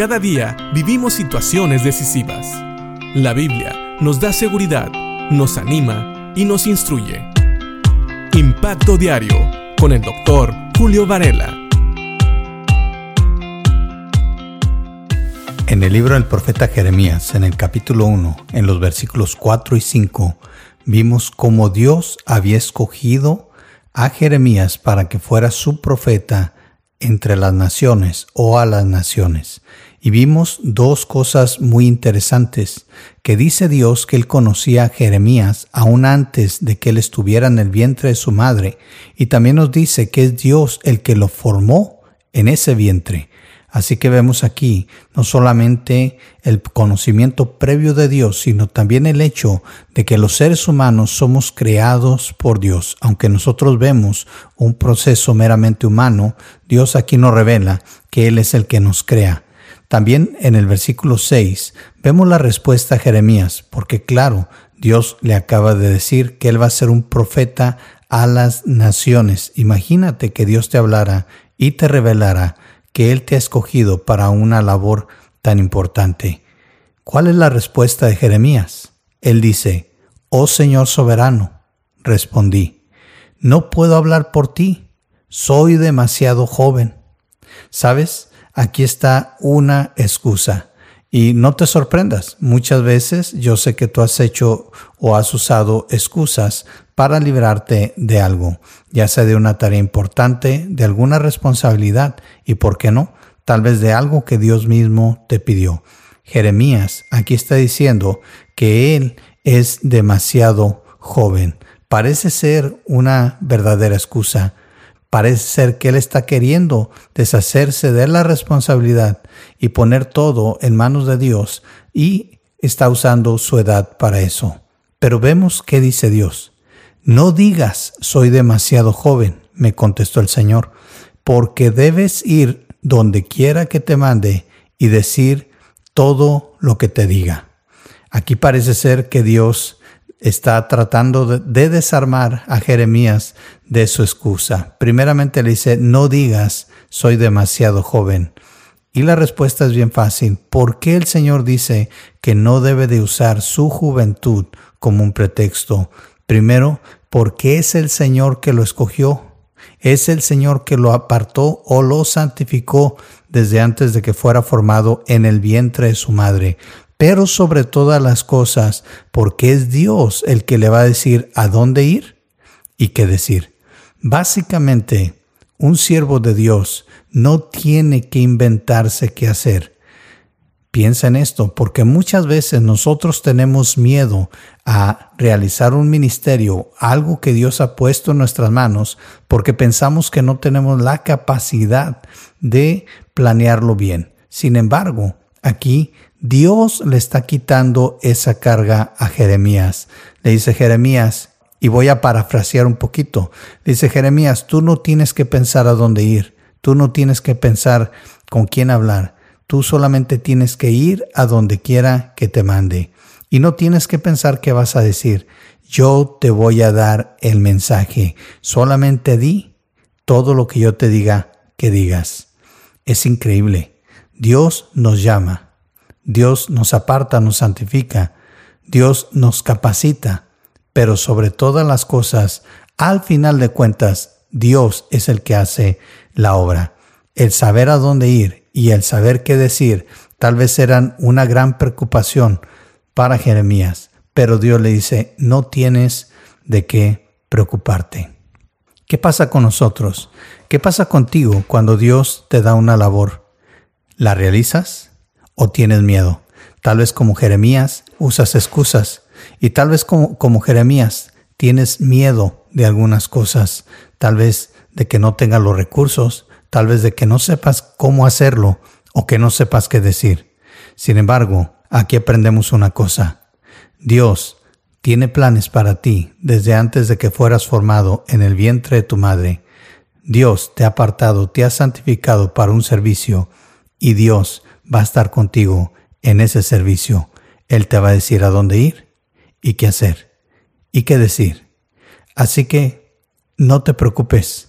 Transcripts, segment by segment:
Cada día vivimos situaciones decisivas. La Biblia nos da seguridad, nos anima y nos instruye. Impacto Diario con el doctor Julio Varela. En el libro del profeta Jeremías, en el capítulo 1, en los versículos 4 y 5, vimos cómo Dios había escogido a Jeremías para que fuera su profeta entre las naciones o a las naciones. Y vimos dos cosas muy interesantes, que dice Dios que él conocía a Jeremías aún antes de que él estuviera en el vientre de su madre, y también nos dice que es Dios el que lo formó en ese vientre. Así que vemos aquí no solamente el conocimiento previo de Dios, sino también el hecho de que los seres humanos somos creados por Dios. Aunque nosotros vemos un proceso meramente humano, Dios aquí nos revela que Él es el que nos crea. También en el versículo 6 vemos la respuesta a Jeremías, porque claro, Dios le acaba de decir que Él va a ser un profeta a las naciones. Imagínate que Dios te hablara y te revelara que Él te ha escogido para una labor tan importante. ¿Cuál es la respuesta de Jeremías? Él dice, Oh Señor soberano, respondí, no puedo hablar por ti, soy demasiado joven. ¿Sabes? Aquí está una excusa. Y no te sorprendas, muchas veces yo sé que tú has hecho o has usado excusas para librarte de algo, ya sea de una tarea importante, de alguna responsabilidad y, ¿por qué no? Tal vez de algo que Dios mismo te pidió. Jeremías aquí está diciendo que él es demasiado joven. Parece ser una verdadera excusa, Parece ser que Él está queriendo deshacerse de la responsabilidad y poner todo en manos de Dios y está usando su edad para eso. Pero vemos qué dice Dios. No digas soy demasiado joven, me contestó el Señor, porque debes ir donde quiera que te mande y decir todo lo que te diga. Aquí parece ser que Dios está tratando de, desarmar a Jeremías de su excusa. Primeramente le dice, no digas, soy demasiado joven. Y la respuesta es bien fácil. ¿Por qué el Señor dice que no debe de usar su juventud como un pretexto? Primero, porque es el Señor que lo escogió. Es el Señor que lo apartó o lo santificó desde antes de que fuera formado en el vientre de su madre pero sobre todas las cosas, porque es Dios el que le va a decir a dónde ir y qué decir. Básicamente, un siervo de Dios no tiene que inventarse qué hacer. Piensa en esto, porque muchas veces nosotros tenemos miedo a realizar un ministerio, algo que Dios ha puesto en nuestras manos, porque pensamos que no tenemos la capacidad de planearlo bien. Sin embargo, aquí Dios le está quitando esa carga a Jeremías. Le dice Jeremías, y voy a parafrasear un poquito, dice Jeremías, tú no tienes que pensar a dónde ir, tú no tienes que pensar con quién hablar, tú solamente tienes que ir a donde quiera que te mande. Y no tienes que pensar qué vas a decir, yo te voy a dar el mensaje, solamente di todo lo que yo te diga que digas. Es increíble, Dios nos llama Dios nos aparta, nos santifica, Dios nos capacita, pero sobre todas las cosas, al final de cuentas, Dios es el que hace la obra. El saber a dónde ir y el saber qué decir tal vez eran una gran preocupación para Jeremías, pero Dios le dice, no tienes de qué preocuparte. ¿Qué pasa con nosotros? ¿Qué pasa contigo cuando Dios te da una labor? ¿La realizas? O tienes miedo. Tal vez como Jeremías usas excusas y tal vez como, como Jeremías tienes miedo de algunas cosas, tal vez de que no tengas los recursos, tal vez de que no sepas cómo hacerlo o que no sepas qué decir. Sin embargo, aquí aprendemos una cosa. Dios tiene planes para ti desde antes de que fueras formado en el vientre de tu madre. Dios te ha apartado, te ha santificado para un servicio y Dios va a estar contigo en ese servicio. Él te va a decir a dónde ir y qué hacer y qué decir. Así que no te preocupes.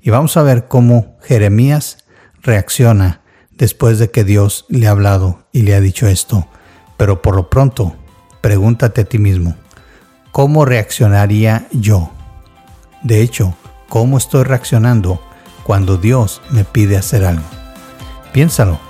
Y vamos a ver cómo Jeremías reacciona después de que Dios le ha hablado y le ha dicho esto. Pero por lo pronto, pregúntate a ti mismo, ¿cómo reaccionaría yo? De hecho, ¿cómo estoy reaccionando cuando Dios me pide hacer algo? Piénsalo